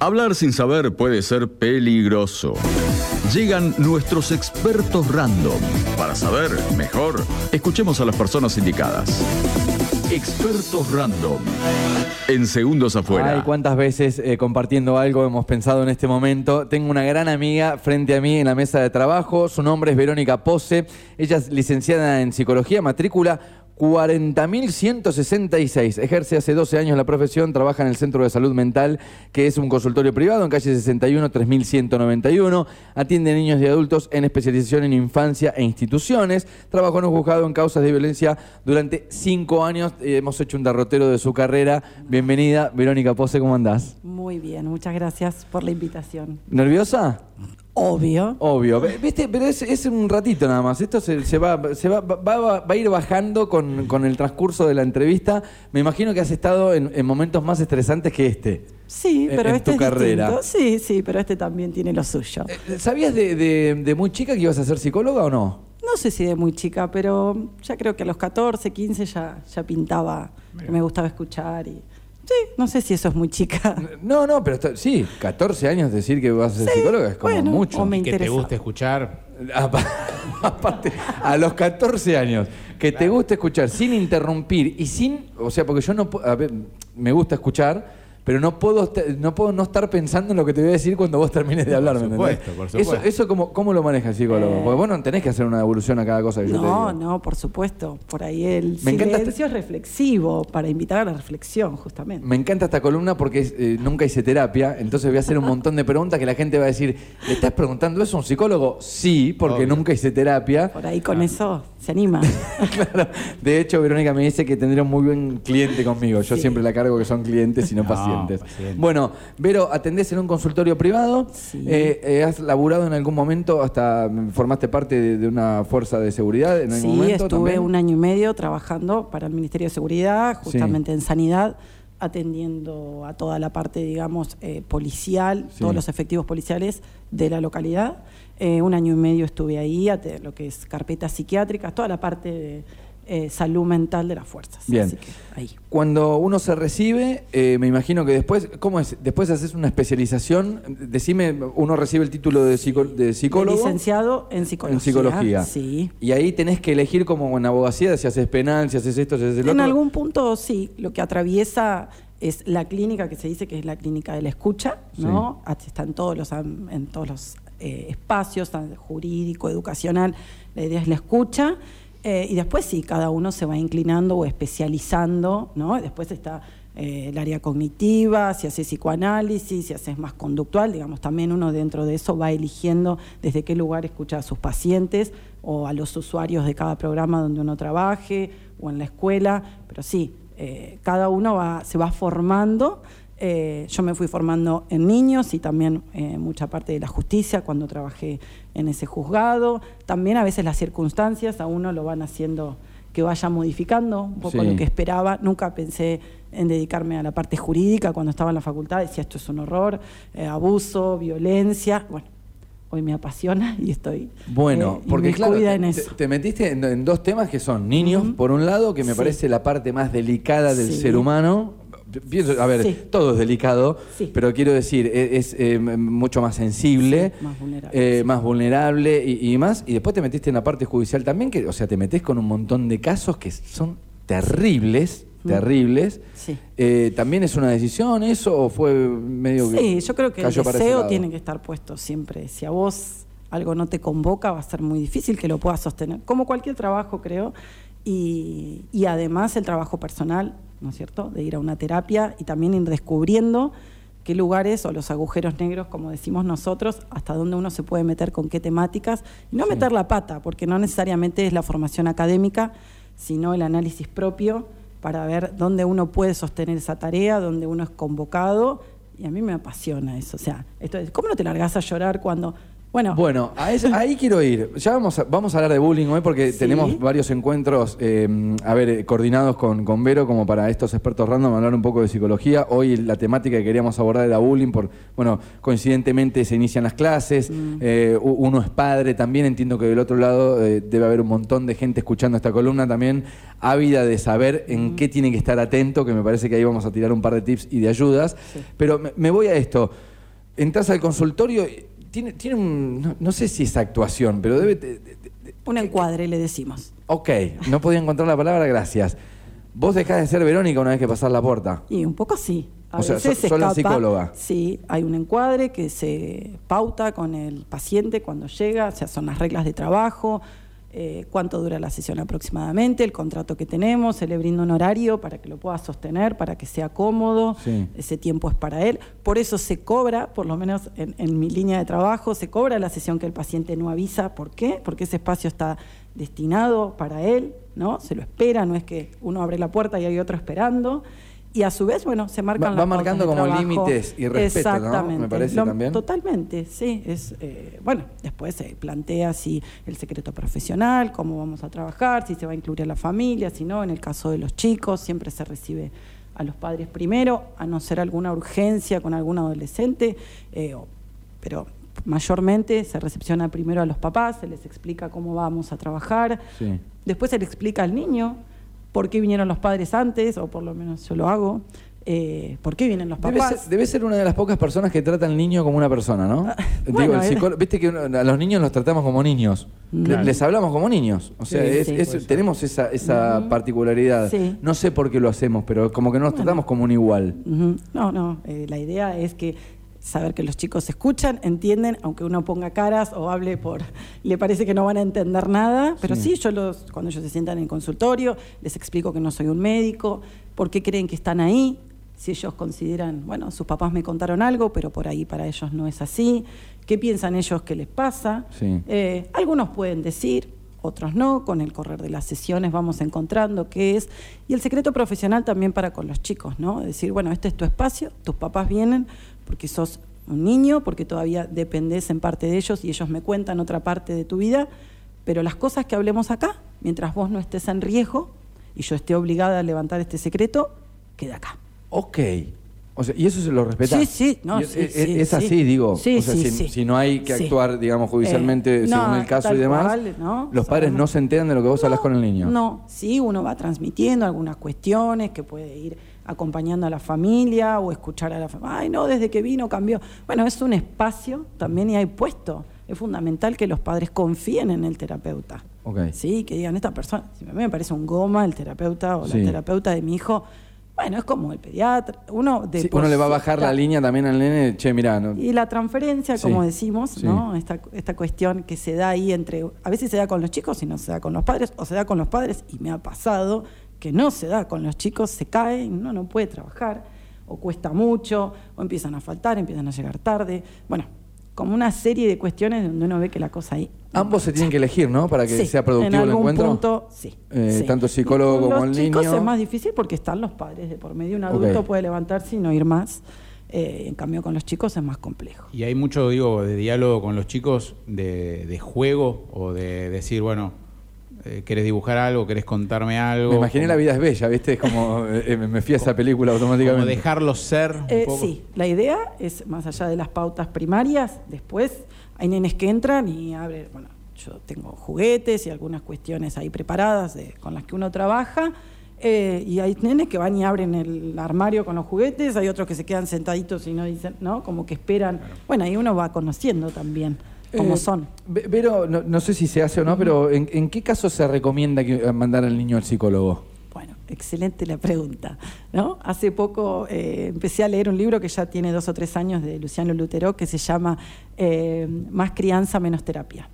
Hablar sin saber puede ser peligroso. Llegan nuestros expertos random. Para saber mejor, escuchemos a las personas indicadas. Expertos random. En segundos afuera. Ay, cuántas veces eh, compartiendo algo hemos pensado en este momento. Tengo una gran amiga frente a mí en la mesa de trabajo. Su nombre es Verónica Pose. Ella es licenciada en psicología, matrícula 40.166. Ejerce hace 12 años la profesión, trabaja en el Centro de Salud Mental, que es un consultorio privado en calle 61, 3191. Atiende niños y adultos en especialización en infancia e instituciones. Trabajó en un juzgado en causas de violencia durante 5 años. Eh, hemos hecho un derrotero de su carrera. Bienvenida, Verónica Pose, ¿cómo andás? Muy bien, muchas gracias por la invitación. ¿Nerviosa? Obvio. Obvio, viste, pero es, es un ratito nada más. Esto se, se va, se va, va, a ir bajando con, con el transcurso de la entrevista. Me imagino que has estado en, en momentos más estresantes que este. Sí, pero en este tu es carrera. distinto. Sí, sí, pero este también tiene lo suyo. Eh, ¿Sabías de, de- de muy chica que ibas a ser psicóloga o no? No sé si de muy chica, pero ya creo que a los 14, 15 ya, ya pintaba que me gustaba escuchar y... Sí, no sé si eso es muy chica. No, no, pero está- sí, 14 años decir que vas a ser Sí, psicóloga es como bueno, mucho. o me Y que te guste escuchar. Apa- Aparte, a los 14 años, que te guste escuchar sin interrumpir y sin, o sea, porque yo no pu- a ver, me gusta escuchar, pero no puedo esta- no puedo no estar pensando en lo que te voy a decir cuando vos termines de hablar, ¿me entendés? supuesto, por Eso, supuesto. eso cómo, cómo lo maneja el psicólogo? Eh. Porque vos no tenés que hacer una devolución a cada cosa que yo te No, digo. no, por supuesto. Por ahí el Me encanta silencio es reflexivo, para invitar a la reflexión, justamente. Me encanta esta columna porque es, eh, nunca hice terapia, entonces voy a hacer un montón de preguntas que la gente va a decir, ¿le estás preguntando eso a un psicólogo? Sí, porque Obvio. nunca hice terapia. Por ahí con eso se anima. Claro. De hecho, Verónica me dice que tendría un muy buen cliente conmigo. Yo Sí. siempre la cargo que son clientes y no, No, pacientes. Pacientes. Bueno, Vero, atendés en un consultorio privado. Sí. Eh, eh, ¿Has laburado en algún momento, hasta formaste parte de, de una fuerza de seguridad en algún Sí, momento? estuve también? un año y medio trabajando para el Ministerio de Seguridad, justamente en sanidad, atendiendo a toda la parte, digamos, eh, policial, Sí. todos los efectivos policiales de la localidad. Eh, un año y medio estuve ahí, lo que es carpetas psiquiátricas, toda la parte de eh, salud mental de las fuerzas. Bien. Así que ahí. Cuando uno se recibe, eh, me imagino que después, ¿cómo es? Después haces una especialización. Decime, uno recibe el título de, psico- de psicólogo. Licenciado en psicología. En psicología. Sí. Y ahí tenés que elegir como en abogacía si haces penal, si haces esto, si haces En otro. algún punto sí, lo que atraviesa es la clínica que se dice que es la clínica de la escucha, ¿no? Está en todos los en todos los eh, espacios, jurídico, educacional, la idea es la escucha. Eh, y después sí, cada uno se va inclinando o especializando, ¿no? Después está eh, el área cognitiva, si haces psicoanálisis, si haces más conductual, digamos, también uno dentro de eso va eligiendo desde qué lugar escucha a sus pacientes o a los usuarios de cada programa donde uno trabaje o en la escuela, pero sí, eh, cada uno va, se va formando. Eh, yo me fui formando en niños y también eh, mucha parte de la justicia cuando trabajé en ese juzgado. También a veces las circunstancias a uno lo van haciendo que vaya modificando un poco Sí. lo que esperaba. Nunca pensé en dedicarme a la parte jurídica cuando estaba en la facultad. Decía, esto es un horror, eh, abuso, violencia. Bueno, hoy me apasiona y estoy Bueno, eh, porque claro, te, en eso. te metiste en, en dos temas que son niños, Ujú. por un lado, que me Sí. parece la parte más delicada del Sí. ser humano. Pienso, a ver, Sí. todo es delicado, Sí. pero quiero decir, e- es, eh, mucho más sensible, Sí, más vulnerable, eh, sí. más vulnerable y, y más. Y después te metiste en la parte judicial también, que, o sea, te metes con un montón de casos que son terribles, Mm. terribles. Sí. Eh, ¿También es una decisión eso o fue medio que Sí, yo creo que el deseo tiene que estar puesto siempre. Si a vos algo no te convoca, va a ser muy difícil que lo puedas sostener. Como cualquier trabajo, creo. Y, y además el trabajo personal, ¿no es cierto? De ir a una terapia y también ir descubriendo qué lugares o los agujeros negros, como decimos nosotros, hasta dónde uno se puede meter con qué temáticas. Y no meter la pata, porque no necesariamente es la formación académica, sino el análisis propio para ver dónde uno puede sostener esa tarea, dónde uno es convocado. Y a mí me apasiona eso. O sea, esto es, ¿cómo no te largas a llorar cuando Bueno, Bueno, a ese- ahí quiero ir. Ya vamos a, vamos a hablar de bullying hoy porque Sí. tenemos varios encuentros, eh, a ver, eh, coordinados con, con Vero, como para estos expertos random hablar un poco de psicología. Hoy la temática que queríamos abordar era bullying, por, bueno, coincidentemente se inician las clases, Mm. eh, uno es padre también, entiendo que del otro lado eh, debe haber un montón de gente escuchando esta columna también, ávida de saber Mm. en qué tiene que estar atento, que me parece que ahí vamos a tirar un par de tips y de ayudas. Sí. Pero me, me voy a esto. entras al consultorio, tiene, tiene un, no, no sé si es actuación, pero debe... de- de- de- Un encuadre, le decimos. ok, no podía encontrar la palabra, gracias. Vos dejás de ser Verónica una vez que pasás la puerta. Y un poco sí. A O sea, so- se escapa. psicóloga. Sí, hay un encuadre que se pauta con el paciente cuando llega, o sea, son las reglas de trabajo, eh, cuánto dura la sesión aproximadamente, el contrato que tenemos, se le brinda un horario para que lo pueda sostener, para que sea cómodo, Sí. ese tiempo es para él. Por eso se cobra, por lo menos en, en mi línea de trabajo, se cobra la sesión que el paciente no avisa. ¿Por qué? Porque ese espacio está destinado para él, ¿no? Se lo espera, no es que uno abre la puerta y hay otro esperando. Y a su vez, bueno, se marcan Va- las va marcando de como límites y respeto, ¿no? Exactamente. Me parece Lo- también. Totalmente, sí. Es, eh, bueno, después se plantea si el secreto profesional, cómo vamos a trabajar, si se va a incluir a la familia, si no, en el caso de los chicos, siempre se recibe a los padres primero, a no ser alguna urgencia con algún adolescente, eh, o- pero mayormente se recepciona primero a los papás, se les explica cómo vamos a trabajar, Sí. Después se le explica al niño por qué vinieron los padres antes, o por lo menos yo lo hago, eh, por qué vienen los Debe papás. ser, debe ser una de las pocas personas que trata al niño como una persona, ¿no? Ah, Digo, bueno, el era- psicólogo- viste que a los niños los tratamos como niños. Claro. Les hablamos como niños. O sea, Sí, es- sí. es- Puede ser. tenemos esa, esa particularidad. Sí. No sé por qué lo hacemos, pero como que no nos Bueno. tratamos como un igual. No, no, eh, la idea es que saber que los chicos escuchan, entienden, aunque uno ponga caras o hable por, le parece que no van a entender nada, pero Sí. sí, yo los, cuando ellos se sientan en el consultorio, les explico que no soy un médico, por qué creen que están ahí, si ellos consideran, bueno, sus papás me contaron algo, pero por ahí para ellos no es así, qué piensan ellos que les pasa. Sí. Eh, algunos pueden decir, otros no, con el correr de las sesiones vamos encontrando qué es. Y el secreto profesional también para con los chicos, ¿no? Decir, bueno, este es tu espacio, tus papás vienen porque sos un niño, porque todavía dependés en parte de ellos y ellos me cuentan otra parte de tu vida, pero las cosas que hablemos acá, mientras vos no estés en riesgo y yo esté obligada a levantar este secreto, queda acá. Ok. O sea, y eso se lo respeta. Sí, sí, no, sí, es, sí, es sí. así, digo. Sí, o sea, sí, si, sí. si no hay que actuar, digamos, judicialmente Eh, según no, el caso y demás, cual, ¿no? los padres no se enteran de lo que vos hablas con el niño. No, sí, uno va transmitiendo algunas cuestiones que puede ir acompañando a la familia o escuchar a la familia. Ay, no, desde que vino cambió. Bueno, es un espacio también y hay puesto. Es fundamental que los padres confíen en el terapeuta. Ok. Sí, que digan, esta persona, si a mí me parece un goma el terapeuta o Sí. la terapeuta de mi hijo, bueno, es como el pediatra. Uno, de Sí, uno le va a bajar la línea también al nene, che, mirá, no- y la transferencia, Sí, como decimos, sí. ¿no? Esta, esta cuestión que se da ahí entre. A veces se da con los chicos y no se da con los padres, o se da con los padres y me ha pasado que no se da con los chicos, se cae y uno no puede trabajar, o cuesta mucho, o empiezan a faltar, empiezan a llegar tarde. Bueno, como una serie de cuestiones donde uno ve que la cosa ahí. Ambos se tienen que elegir, ¿no? Para que Sí, sea productivo en el algún encuentro. punto, sí, Eh, sí. tanto el psicólogo como los el chicos niño. es más difícil porque están los padres de por medio. Un adulto puede levantarse y no ir más. Eh, en cambio, con los chicos es más complejo. Y hay mucho, digo, de diálogo con los chicos, de, de juego o de decir, bueno, ¿querés dibujar algo? ¿Querés contarme algo? Me imaginé Como- La vida es bella, ¿viste? Es como eh, me fui a esa película Como automáticamente. dejarlos ser un Eh, poco. sí, la idea es, más allá de las pautas primarias, después hay nenes que entran y abren, bueno, yo tengo juguetes y algunas cuestiones ahí preparadas de- con las que uno trabaja, eh, y hay nenes que van y abren el armario con los juguetes, hay otros que se quedan sentaditos y no dicen, ¿no? Como que esperan. Bueno, ahí uno va conociendo también cómo Eh, son. Vero, no, no sé si se hace o no, pero ¿en, en qué caso se recomienda que, eh, mandar al niño al psicólogo? Bueno, excelente la pregunta. ¿no? Hace poco eh, empecé a leer un libro que ya tiene dos o tres años de Luciano Lutero que se llama eh, Más crianza, menos terapia.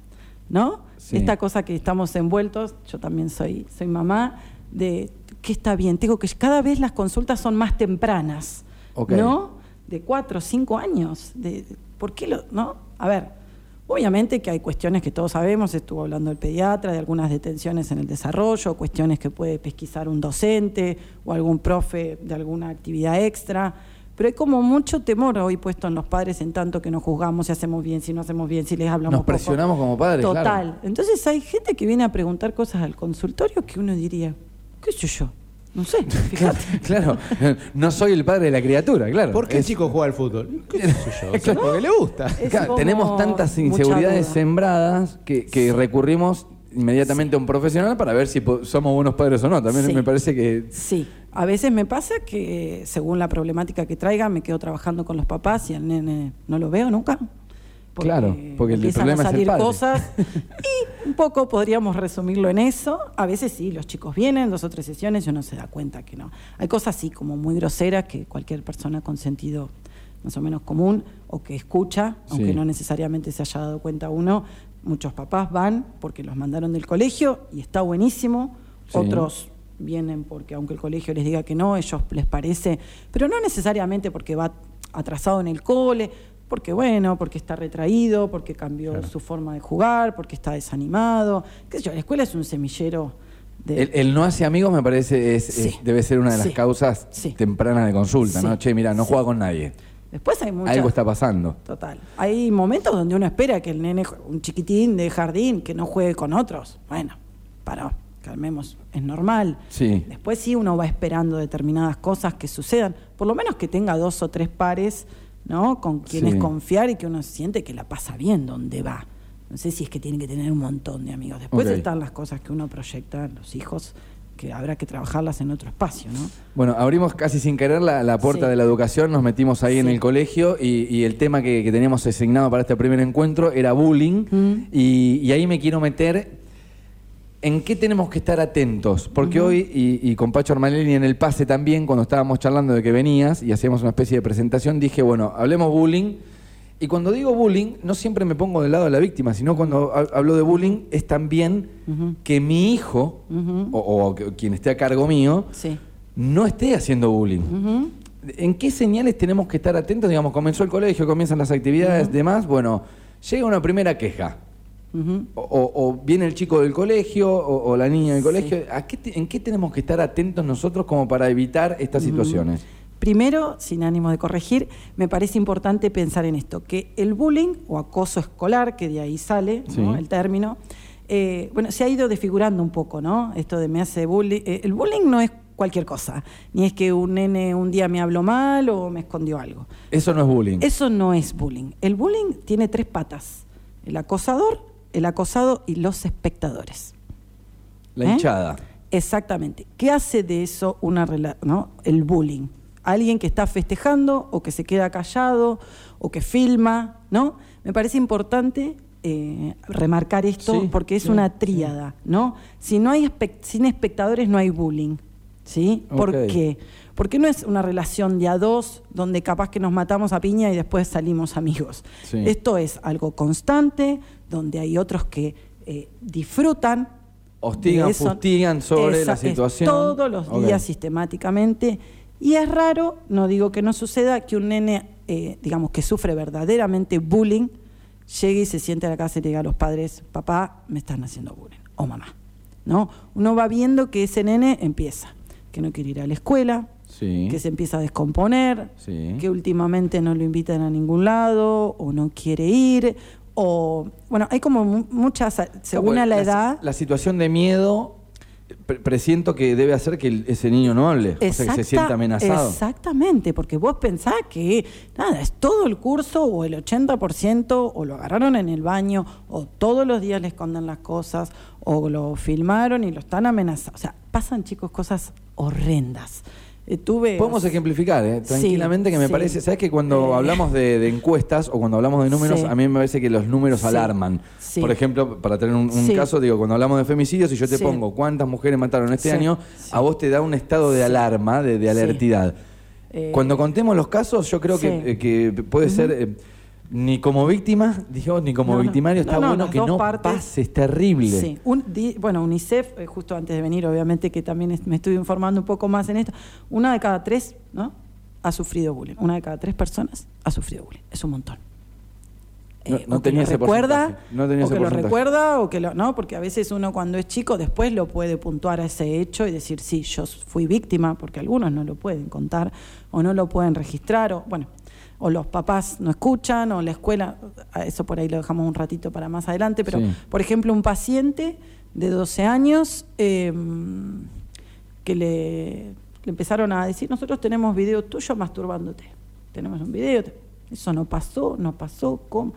¿No? Sí. Esta cosa que estamos envueltos, yo también soy, soy mamá, de que está bien, tengo que cada vez las consultas son más tempranas. ¿No? De cuatro o cinco años. De- ¿Por qué lo.? ¿No? A ver, Obviamente que hay cuestiones que todos sabemos, estuvo hablando el pediatra, de algunas detenciones en el desarrollo, cuestiones que puede pesquisar un docente o algún profe de alguna actividad extra, pero hay como mucho temor hoy puesto en los padres en tanto que nos juzgamos si hacemos bien, si no hacemos bien, si les hablamos Nos poco. presionamos como padres, Total. claro. Entonces hay gente que viene a preguntar cosas al consultorio que uno diría, ¿qué sé yo? No sé, fíjate. Claro, no soy el padre de la criatura, claro. ¿Por qué el Es- chico juega al fútbol? ¿Qué sé yo? O sea, porque le gusta. Claro, tenemos tantas inseguridades sembradas que, que recurrimos inmediatamente a un profesional para ver si po- somos buenos padres o no. También Sí. me parece que Sí. A veces me pasa que según la problemática que traiga me quedo trabajando con los papás y al nene no lo veo nunca. Claro, porque el empiezan problema a es el salir padre. cosas y un poco podríamos resumirlo en eso. A veces sí, los chicos vienen dos o tres sesiones y uno se da cuenta que no. Hay cosas así como muy groseras que cualquier persona con sentido más o menos común o que escucha, aunque Sí. no necesariamente se haya dado cuenta uno, muchos papás van porque los mandaron del colegio y está buenísimo, Sí. otros vienen porque aunque el colegio les diga que no, ellos les parece, pero no necesariamente porque va atrasado en el cole, porque bueno, porque está retraído, porque cambió su forma de jugar, porque está desanimado, qué sé yo, la escuela es un semillero de... El, el no hace amigos me parece es, Sí. es- debe ser una de las Sí. causas Sí. tempranas de consulta. ¿no? Che, mira, no juega con nadie. Después hay muchas... Algo está pasando. Total. Hay momentos donde uno espera que el nene, un chiquitín de jardín, que no juegue con otros. Bueno, paró, calmemos, es normal. Sí. Después sí uno va esperando determinadas cosas que sucedan, por lo menos que tenga dos o tres pares, ¿no? Con quienes Sí. confiar y que uno siente que la pasa bien donde va. No sé si es que tiene que tener un montón de amigos. Después Ok. están las cosas que uno proyecta, los hijos, que habrá que trabajarlas en otro espacio, ¿no? Bueno, abrimos casi sin querer la, la puerta Sí. de la educación, nos metimos ahí en el colegio y, y el tema que, que teníamos asignado para este primer encuentro era bullying Mm. y, y ahí me quiero meter en qué tenemos que estar atentos, porque hoy, y, y con Pacho Armalini en el pase también, cuando estábamos charlando de que venías y hacíamos una especie de presentación, dije, bueno, hablemos bullying. Y cuando digo bullying, no siempre me pongo del lado de la víctima, sino cuando ha- hablo de bullying es también que mi hijo, o, quien esté a cargo mío, Sí. no esté haciendo bullying. ¿En qué señales tenemos que estar atentos? Digamos, comenzó el colegio, comienzan las actividades, demás. Bueno, llega una primera queja. O, o- o viene el chico del colegio o, o la niña del Sí. colegio. ¿A qué te- ¿En qué tenemos que estar atentos nosotros como para evitar estas situaciones? Primero, sin ánimo de corregir, me parece importante pensar en esto, que el bullying o acoso escolar, que de ahí sale el término, eh, bueno, se ha ido desfigurando un poco, ¿no? Esto de me hace bullying. eh, el bullying no es cualquier cosa, ni es que un nene un día me habló mal o me escondió algo. Eso no es bullying. Eso no es bullying. El bullying tiene tres patas, el acosador, el acosado y los espectadores. la ¿eh? hinchada. Exactamente. ¿Qué hace de eso una no? el bullying? Alguien que está festejando o que se queda callado o que filma, ¿no? Me parece importante eh, remarcar esto Sí, porque es sí, una tríada, ¿no? Si no hay sin espectadores no hay bullying, ¿sí? ¿Por qué? Porque no es una relación de a dos donde capaz que nos matamos a piña y después salimos amigos. Esto es algo constante, donde hay otros que eh, disfrutan Hostigan, eso. fustigan sobre Esa- la situación. todos los días sistemáticamente. Y es raro, no digo que no suceda, que un nene, eh, digamos, que sufre verdaderamente bullying, llegue y se siente a la casa y le diga a los padres, papá, me están haciendo bullying, o mamá. ¿No? Uno va viendo que ese nene empieza, que no quiere ir a la escuela, Sí. que se empieza a descomponer, Sí. que últimamente no lo invitan a ningún lado, o no quiere ir, o bueno, hay como mu- muchas, según a la edad. La situación de miedo pre- presiento que debe hacer que ese niño no hable, o sea, que se Exacta- sienta amenazado. Exactamente, porque vos pensás que nada, es todo el curso o el 80% o lo agarraron en el baño o todos los días le esconden las cosas o lo filmaron y lo están amenazando. O sea, pasan chicos cosas horrendas. Eh, tuve Podemos ejemplificar, ¿eh? Sí, tranquilamente, que me sí. parece. ¿Sabes que cuando Eh. hablamos de, de encuestas o cuando hablamos de números, Sí. a mí me parece que los números alarman? Por ejemplo, para tener un, caso, digo, cuando hablamos de femicidios, si yo te pongo cuántas mujeres mataron este año, a vos te da un estado de alarma, de, alertidad. Eh, Cuando contemos los casos, yo creo que puede ser. Ni como víctima, dijimos, ni como No, no. victimario, está No, no, bueno que no partes. pase, es terrible. Sí. Un- di- bueno, UNICEF, eh, justo antes de venir, obviamente que también es- me estoy informando un poco más en esto, una de cada tres ¿no? ha sufrido bullying. Una de cada tres personas ha sufrido bullying. Es un montón. No- Eh, no tenía ese recuerda. No tenía o ese que lo recuerda, o que lo, no, porque a veces uno cuando es chico después lo puede puntuar a ese hecho y decir, sí, yo fui víctima, porque algunos no lo pueden contar, o no lo pueden registrar, o bueno, o los papás no escuchan, o la escuela, eso por ahí lo dejamos un ratito para más adelante, pero Sí. por ejemplo, un paciente de 12 años eh, que le, le empezaron a decir, nosotros tenemos video tuyo masturbándote, tenemos un video, eso no pasó, no pasó, ¿cómo?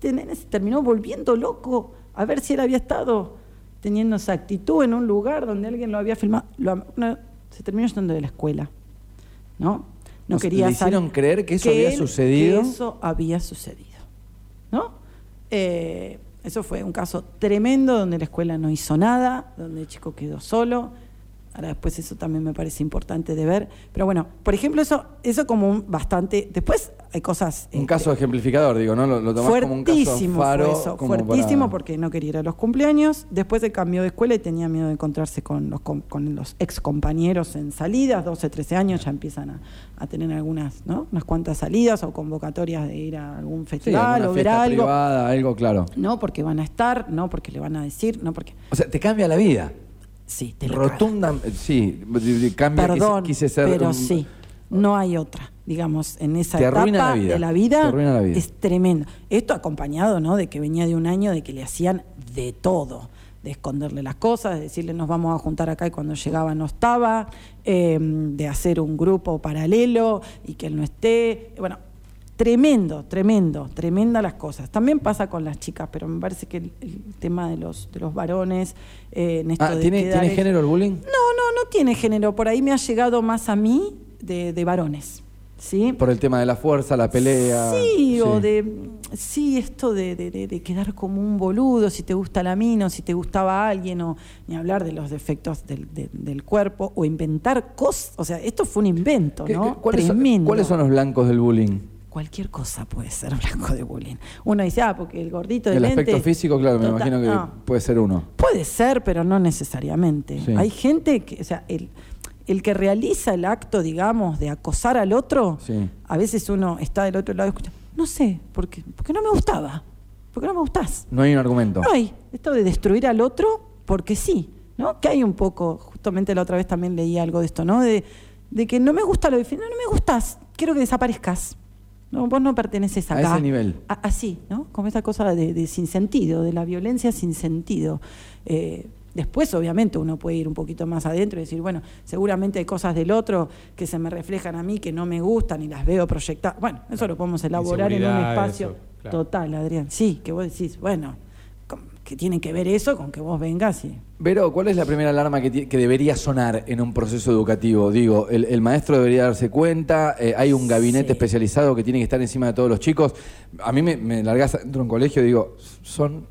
Se terminó volviendo loco a ver si él había estado teniendo esa actitud en un lugar donde alguien lo había filmado. Lo- Se terminó yendo de la escuela. ¿No? No sea, quería le hicieron salir- creer que eso había él- sucedido. Que eso había sucedido. ¿No? Eh, eso fue un caso tremendo donde la escuela no hizo nada, donde el chico quedó solo. Ahora después eso también me parece importante de ver. Pero bueno, por ejemplo, eso, eso como un bastante. Después hay cosas. Un este, caso ejemplificador, digo, ¿no? Lo, lo tomás como un caso Fuertísimo faro. fue eso, como fuertísimo para- porque no quería ir a los cumpleaños. Después se cambió de escuela y tenía miedo de encontrarse con los, con los ex compañeros en salidas, 12, 13 años ya empiezan a, a tener algunas, ¿no? Unas cuantas salidas o convocatorias de ir a algún Sí, festival alguna o ver algo. privada, algo claro. No porque van a estar, no porque le van a decir, no porque. O sea, te cambia la vida. Sí, te caga. Rotunda, sí, cambia, Perdón, quise, ser pero un- sí, no hay otra. Digamos, en esa Te etapa la vida, de la te vida, arruina la vida. es tremendo. Esto acompañado, ¿no? De que venía de un año de que le hacían de todo. De esconderle las cosas, de decirle nos vamos a juntar acá y cuando llegaba no estaba, eh, de hacer un grupo paralelo y que él no esté. Bueno, tremendo, tremendo, tremenda las cosas. También pasa con las chicas, pero me parece que el, el tema de los, de los varones, eh, en esto Ah, de ¿tiene, quedar ¿tiene es- género el bullying? no, no, no tiene género. Por ahí me ha llegado más a mí de, de varones. ¿Sí? Por el tema de la fuerza, la pelea. Sí, o de. Sí, esto de, de- quedar como un boludo, si te gusta la mina, o si te gustaba alguien, o ni hablar de los defectos del, de- del cuerpo, o inventar cosas. O sea, esto fue un invento, ¿Qué- ¿no? ¿cuáles, son, Tremendo. cuáles son los blancos del bullying? Cualquier cosa puede ser blanco de bullying. Uno dice, ah, porque el gordito de El lente- aspecto físico, claro, me Total, imagino que no. puede ser uno. Puede ser, pero no necesariamente. Sí. Hay gente que, o sea, el, el que realiza el acto, digamos, de acosar al otro, Sí. a veces uno está del otro lado y escucha, no sé, porque, porque no me gustaba, porque no me gustás. No hay un argumento. No hay. Esto de destruir al otro porque sí, ¿no? Que hay un poco, justamente la otra vez también leí algo de esto, ¿no? De, de que no me gusta lo de no, no me gustás, quiero que desaparezcas. No, vos no perteneces A acá. ese nivel. A- así, ¿no? Como esta cosa de, de sin sentido, de la violencia sin sentido. Eh, después, obviamente, uno puede ir un poquito más adentro y decir, bueno, seguramente hay cosas del otro que se me reflejan a mí que no me gustan y las veo proyectadas. Bueno, eso lo podemos elaborar en un espacio eso, claro. total, Adrián. Sí, que vos decís, bueno, que tiene que ver eso con que vos vengas y... Vero, ¿cuál es la primera alarma que, que debería sonar en un proceso educativo? Digo, el, el maestro debería darse cuenta, eh, hay un gabinete Sí. especializado que tiene que estar encima de todos los chicos. A mí me, me largás adentro de un colegio y digo, son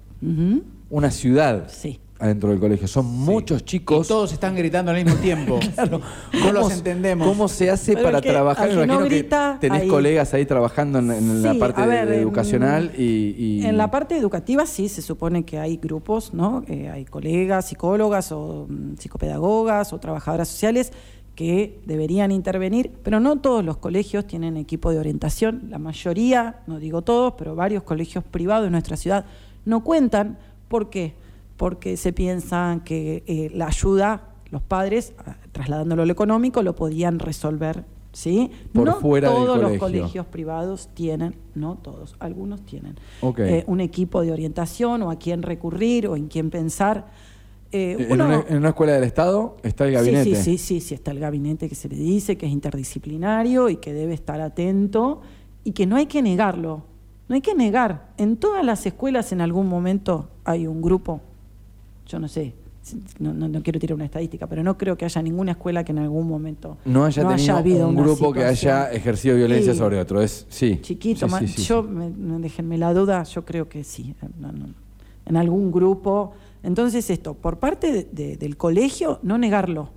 una ciudad Sí. Adentro del colegio, son muchos chicos. Y todos están gritando al mismo tiempo. No ¿Cómo los entendemos. ¿Cómo se hace Pero para que- trabajar? Me no imagino grita, que tenés ahí. colegas ahí trabajando en, en la parte a de- ver, de en- educacional y, y- En la parte educativa sí se supone que hay grupos, ¿no? Eh, hay colegas, psicólogas o mm, psicopedagogas o trabajadoras sociales que deberían intervenir, pero no todos los colegios tienen equipo de orientación. La mayoría, no digo todos, pero varios colegios privados en nuestra ciudad no cuentan. ¿Por qué? Porque se piensan que eh, la ayuda, los padres, ah, trasladándolo a lo económico, lo podían resolver. ¿Sí? Por no fuera del todos los colegio. colegios privados tienen, no todos, algunos tienen eh, un equipo de orientación o a quién recurrir o en quién pensar. Eh, en, una, en una escuela del Estado está el gabinete. Sí, sí, sí, sí, está el gabinete que se le dice, que es interdisciplinario y que debe estar atento y que no hay que negarlo. No hay que negar. En todas las escuelas en algún momento hay un grupo, yo no sé, no, no- no quiero tirar una estadística, pero no creo que haya ninguna escuela que en algún momento No haya tenido habido un grupo que haya ejercido violencia Sí. sobre otro. Es, sí. chiquito, Sí, sí, yo, me- me- déjenme la duda, yo creo que sí, eh, en algún grupo. Entonces esto, por parte de- de- del colegio, no negarlo.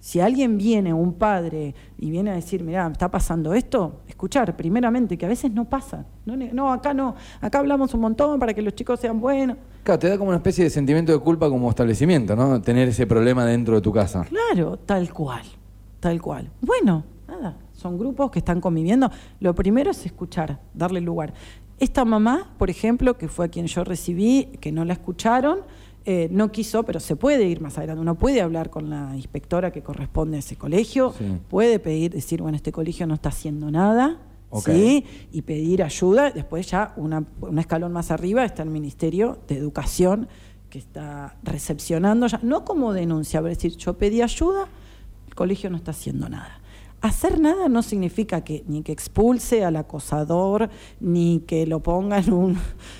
Si alguien viene, un padre, y viene a decir, mira, está pasando esto, escuchar, primeramente, que a veces no pasa. No, no, acá no, acá hablamos un montón para que los chicos sean buenos. Claro, te da como una especie de sentimiento de culpa como establecimiento, ¿no? Tener ese problema dentro de tu casa. Claro, tal cual, tal cual. Bueno, nada, son grupos que están conviviendo. Lo primero es escuchar, darle lugar. Esta mamá, por ejemplo, que fue a quien yo recibí, que no la escucharon, eh, no quiso, pero se puede ir más adelante. Uno puede hablar con la inspectora que corresponde a ese colegio, Sí. puede pedir, decir, bueno, este colegio no está haciendo nada. ¿sí? Y pedir ayuda. Después ya una, un escalón más arriba está el Ministerio de Educación, que está recepcionando ya, no como denuncia, pero es decir, yo pedí ayuda, el colegio no está haciendo nada. Hacer nada no significa que ni que expulse al acosador, ni que lo ponga en un...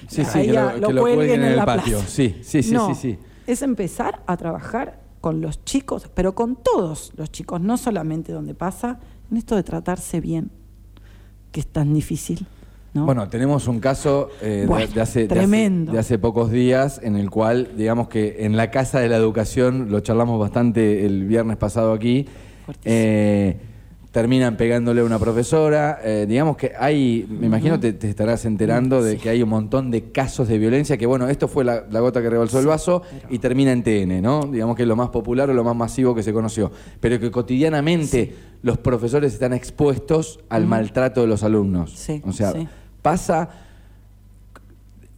Sí, sí, que lo- que lo cuelguen en el la patio. plaza. Sí, sí, sí, No, sí, sí. Es empezar a trabajar con los chicos, pero con todos los chicos, no solamente donde pasa, en esto de tratarse bien, que es tan difícil. ¿no? Bueno, tenemos un caso eh, de- Bueno, de, hace, de hace- tremendo. de hace pocos días en el cual, digamos que en la Casa de la Educación, lo charlamos bastante el viernes pasado aquí, eh, terminan pegándole a una profesora. eh, digamos que hay, me imagino te, te estarás enterando de Sí. que hay un montón de casos de violencia, que bueno, esto fue la, la gota que rebalsó el vaso y termina en TN, ¿no? Digamos que es lo más popular o lo más masivo que se conoció. Pero que cotidianamente los profesores están expuestos al maltrato de los alumnos. Sí, o sea, pasa...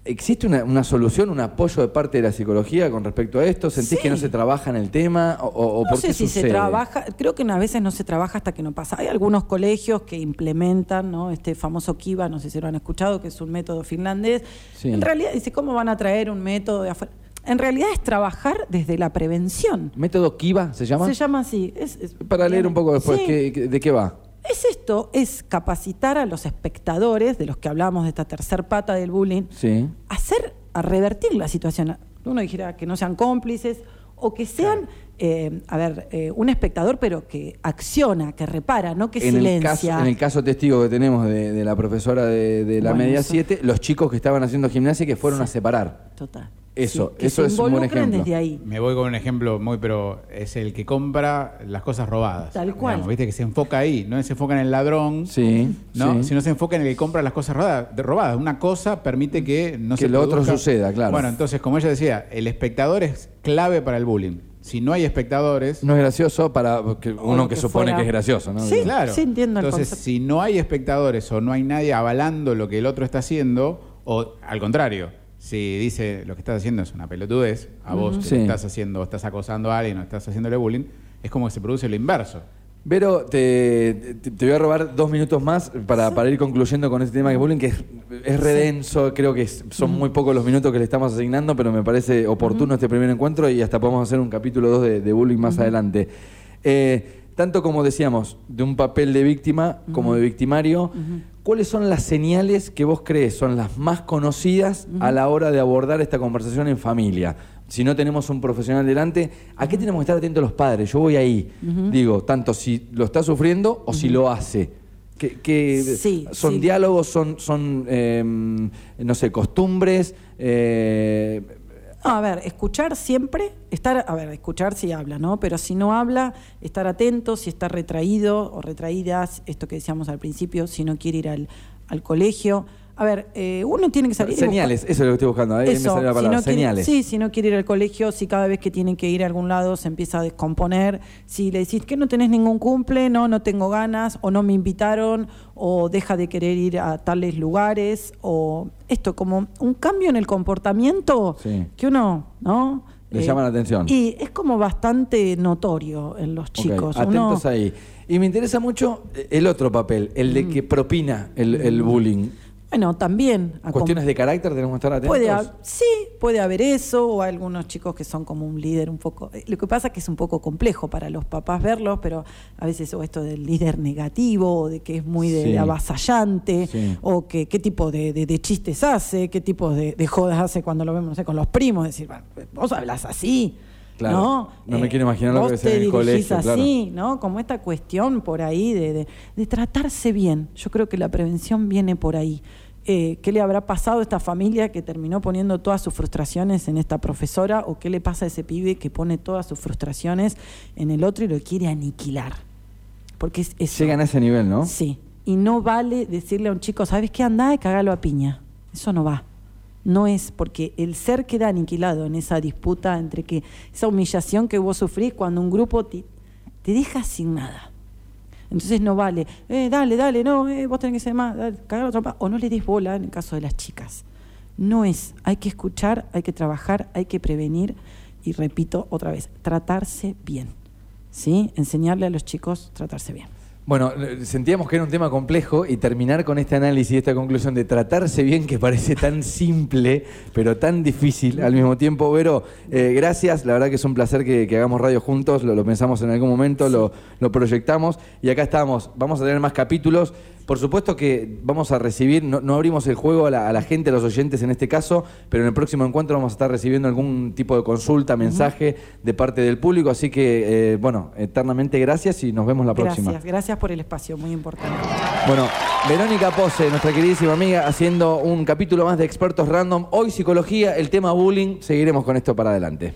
¿Existe una, una solución, un apoyo de parte de la psicología con respecto a esto? ¿Sentís Sí. que no se trabaja en el tema? ¿O, o- no por sé qué si se trabaja, creo que a veces no se trabaja hasta que no pasa. Hay algunos colegios que implementan ¿no? este famoso Kiva, no sé si lo han escuchado, que es un método finlandés. Sí. En realidad, dice, ¿cómo van a traer un método de afuera? En realidad es trabajar desde la prevención. ¿Método Kiva se llama? Se llama así. es- es- Para leer un poco después, Sí. ¿qué- qué- ¿de qué va? Es esto, es capacitar a los espectadores, de los que hablamos de esta tercer pata del bullying, Sí. a hacer, a revertir la situación. Uno dijera que no sean cómplices o que sean, eh, a ver, eh, un espectador, pero que acciona, que repara, no que En el, silencia. caso, en el caso testigo que tenemos de, de la profesora de, de la Bueno, media eso- 7, los chicos que estaban haciendo gimnasia y que fueron a separar. Total. Eso, que eso se es un buen ejemplo. desde ahí. Me voy con un ejemplo muy, pero es el que compra las cosas robadas. Tal cual. Digamos, Viste que se enfoca ahí, no se enfoca en el ladrón, Sí, ¿no? sí. sino se enfoca en el que compra las cosas robadas. de- robadas. Una cosa permite que no Que se lo otro suceda, claro. Bueno, entonces, como ella decía, el espectador es clave para el bullying. Si no hay espectadores, No es gracioso para que uno que que supone fuera. que es gracioso, ¿no? Sí. Claro. Sí, entiendo el Entonces, si no hay espectadores o no hay nadie avalando lo que el otro está haciendo, o al contrario, si dice lo que estás haciendo es una pelotudez, a vos que Sí. lo estás haciendo, o estás acosando a alguien o estás haciéndole bullying, es como que se produce lo inverso. Vero, te, te- te voy a robar dos minutos más para, para ir concluyendo con este tema de bullying, que es, es redenso, creo que es- son muy pocos los minutos que le estamos asignando, pero me parece oportuno este primer encuentro y hasta podemos hacer un capítulo 2 de, de bullying más adelante. Eh, tanto como decíamos, de un papel de víctima como de victimario, ¿cuáles son las señales que vos crees son las más conocidas a la hora de abordar esta conversación en familia? Si no tenemos un profesional delante, ¿a qué tenemos que estar atentos los padres? Yo voy ahí. Digo, tanto si lo está sufriendo o si lo hace. ¿Qué, qué- Sí, ¿Son sí. diálogos, son, son eh, no sé, costumbres? eh, A ver, escuchar siempre, estar, a ver, escuchar si habla, ¿no? Pero si no habla, estar atento, si está retraído o retraídas, esto que decíamos al principio, si no quiere ir al, al colegio. A ver, eh, uno tiene que salir. señales, eso es lo que estoy buscando. Ahí me Eso, sale la si palabra, no quiere- señales. sí, si no quiere ir al colegio, si cada vez que tiene que ir a algún lado se empieza a descomponer, si le decís que no tenés ningún cumple, no, no tengo ganas, o no me invitaron, o deja de querer ir a tales lugares, o esto, como un cambio en el comportamiento Sí. que uno, ¿no? Eh, Le llama la atención. Y es como bastante notorio en los chicos. atentos Uno- ahí. Y me interesa mucho eh, el otro papel, el de que propina el, el bullying. Bueno, también. Cuestiones de carácter tenemos que estar atentos. Puede sí, puede haber eso, o algunos chicos que son como un líder un poco. eh, Lo que pasa es que es un poco complejo para los papás verlos, pero a veces o esto del líder negativo, o de que es muy de, Sí. de avasallante, Sí. o que qué tipo de, de- de chistes hace, qué tipo de, jodas hace cuando lo vemos, no sé, con los primos, decir, "Bueno, vos hablas así. Claro. ¿no? No me quiero imaginar lo que ser en el colegio, claro. así, ¿no? Como esta cuestión por ahí de, de- de tratarse bien. Yo creo que la prevención viene por ahí. Eh, ¿Qué le habrá pasado a esta familia que terminó poniendo todas sus frustraciones en esta profesora? ¿O qué le pasa a ese pibe que pone todas sus frustraciones en el otro y lo quiere aniquilar? Porque es eso. Llegan a ese nivel, ¿no? Sí. Y no vale decirle a un chico, ¿sabes qué? Andá y cagalo a piña. Eso no va. No es porque el ser queda aniquilado en esa disputa entre que esa humillación que vos sufrís cuando un grupo te, te deja sin nada. Entonces no vale, eh, dale, dale, no, eh, vos tenés que ser más, dale, cagalo a trompa", o no le des bola en el caso de las chicas. No es, hay que escuchar, hay que trabajar, hay que prevenir y repito otra vez, tratarse bien. ¿Sí? Enseñarle a los chicos tratarse bien. Bueno, eh, sentíamos que era un tema complejo y terminar con este análisis y esta conclusión de tratarse bien que parece tan simple, pero tan difícil al mismo tiempo. Vero, eh, gracias, la verdad que es un placer que, que hagamos radio juntos, lo, lo pensamos en algún momento, lo, lo proyectamos. Y acá estamos. Vamos a tener más capítulos, Por supuesto que vamos a recibir, no, no abrimos el juego a la, a la gente, a los oyentes en este caso, pero en el próximo encuentro vamos a estar recibiendo algún tipo de consulta, mensaje de parte del público. Así que, eh, bueno, eternamente gracias y nos vemos la próxima. Gracias, gracias por el espacio, muy importante. Bueno, Verónica Pose, nuestra queridísima amiga, haciendo un capítulo más de Expertos Random. Hoy psicología, el tema bullying. Seguiremos con esto para adelante.